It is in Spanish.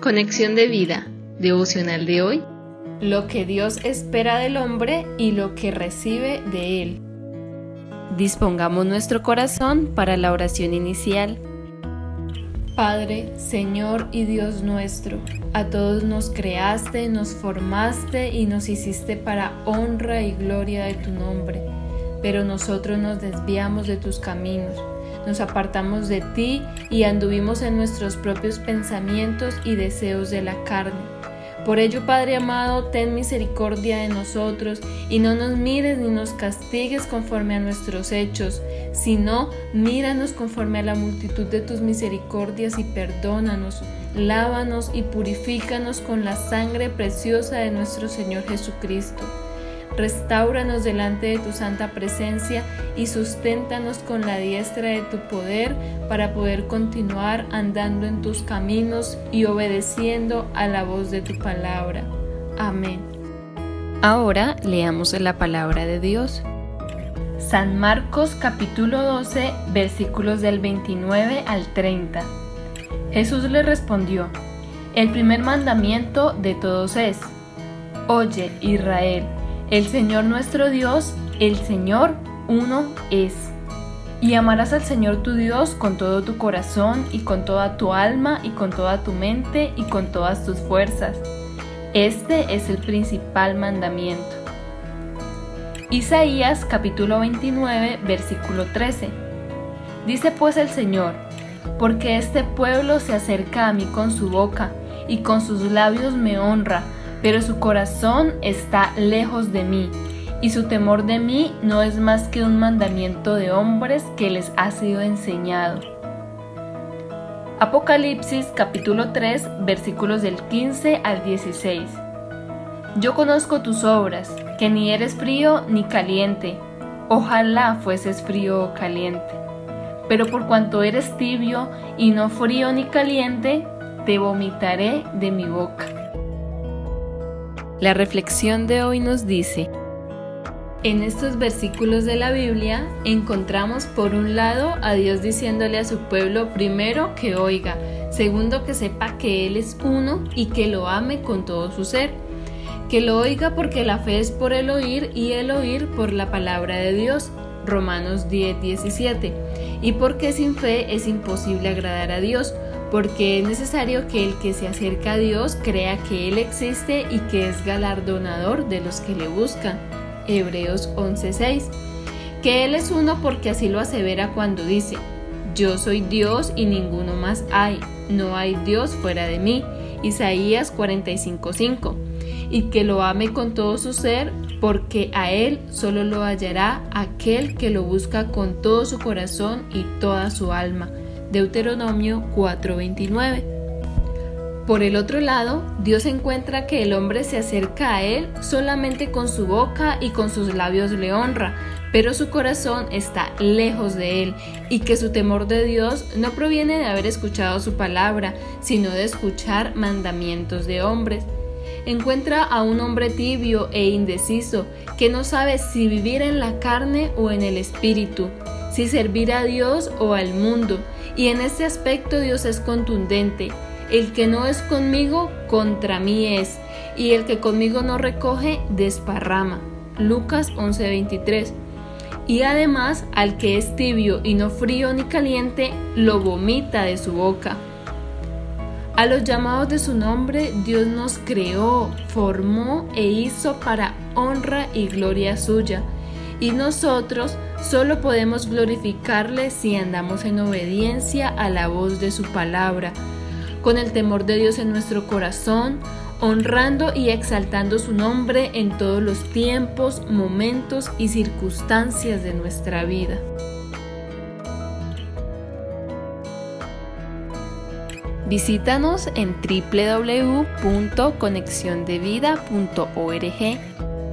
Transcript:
Conexión de vida, devocional de hoy. Lo que Dios espera del hombre y lo que recibe de él. Dispongamos nuestro corazón para la oración inicial. Padre, Señor y Dios nuestro, a todos nos creaste, nos formaste y nos hiciste para honra y gloria de tu nombre, pero nosotros nos desviamos de tus caminos nos apartamos de ti y anduvimos en nuestros propios pensamientos y deseos de la carne. Por ello, Padre amado, ten misericordia de nosotros y no nos mires ni nos castigues conforme a nuestros hechos, sino míranos conforme a la multitud de tus misericordias y perdónanos, lávanos y purifícanos con la sangre preciosa de nuestro Señor Jesucristo Restauranos delante de tu santa presencia y susténtanos con la diestra de tu poder para poder continuar andando en tus caminos y obedeciendo a la voz de tu palabra. Amén. Ahora leamos la palabra de Dios. San Marcos capítulo 12 versículos del 29 al 30. Jesús le respondió, el primer mandamiento de todos es, Oye Israel, el Señor nuestro Dios, el Señor uno es. Y amarás al Señor tu Dios con todo tu corazón y con toda tu alma y con toda tu mente y con todas tus fuerzas. Este es el principal mandamiento. Isaías capítulo 29 versículo 13. Dice pues el Señor, porque este pueblo se acerca a mí con su boca y con sus labios me honra, pero su corazón está lejos de mí, y su temor de mí no es más que un mandamiento de hombres que les ha sido enseñado. Apocalipsis capítulo 3 versículos del 15 al 16. Yo conozco tus obras, que ni eres frío ni caliente. Ojalá fueses frío o caliente. Pero por cuanto eres tibio y no frío ni caliente, te vomitaré de mi boca. La reflexión de hoy nos dice, en estos versículos de la Biblia encontramos por un lado a Dios diciéndole a su pueblo primero que oiga, segundo que sepa que Él es uno y que lo ame con todo su ser, que lo oiga porque la fe es por el oír y el oír por la palabra de Dios, Romanos 10, 17, y porque sin fe es imposible agradar a Dios, porque es necesario que el que se acerca a Dios crea que Él existe y que es galardonador de los que le buscan. Hebreos 11:6. Que Él es uno porque así lo asevera cuando dice, Yo soy Dios y ninguno más hay, no hay Dios fuera de mí. Isaías 45:5. Y que lo ame con todo su ser, porque a Él solo lo hallará aquel que lo busca con todo su corazón y toda su alma. Deuteronomio 4:29. Por el otro lado, Dios encuentra que el hombre se acerca a Él solamente con su boca y con sus labios le honra, pero su corazón está lejos de Él y que su temor de Dios no proviene de haber escuchado su palabra, sino de escuchar mandamientos de hombres. Encuentra a un hombre tibio e indeciso que no sabe si vivir en la carne o en el espíritu, si servir a Dios o al mundo, y en este aspecto Dios es contundente. El que no es conmigo, contra mí es, y el que conmigo no recoge, desparrama. Lucas 11:23. Y además, al que es tibio y no frío ni caliente, lo vomita de su boca. A los llamados de su nombre, Dios nos creó, formó e hizo para honra y gloria suya y nosotros solo podemos glorificarle si andamos en obediencia a la voz de su palabra, con el temor de Dios en nuestro corazón, honrando y exaltando su nombre en todos los tiempos, momentos y circunstancias de nuestra vida. Visítanos en www.conexiondevida.org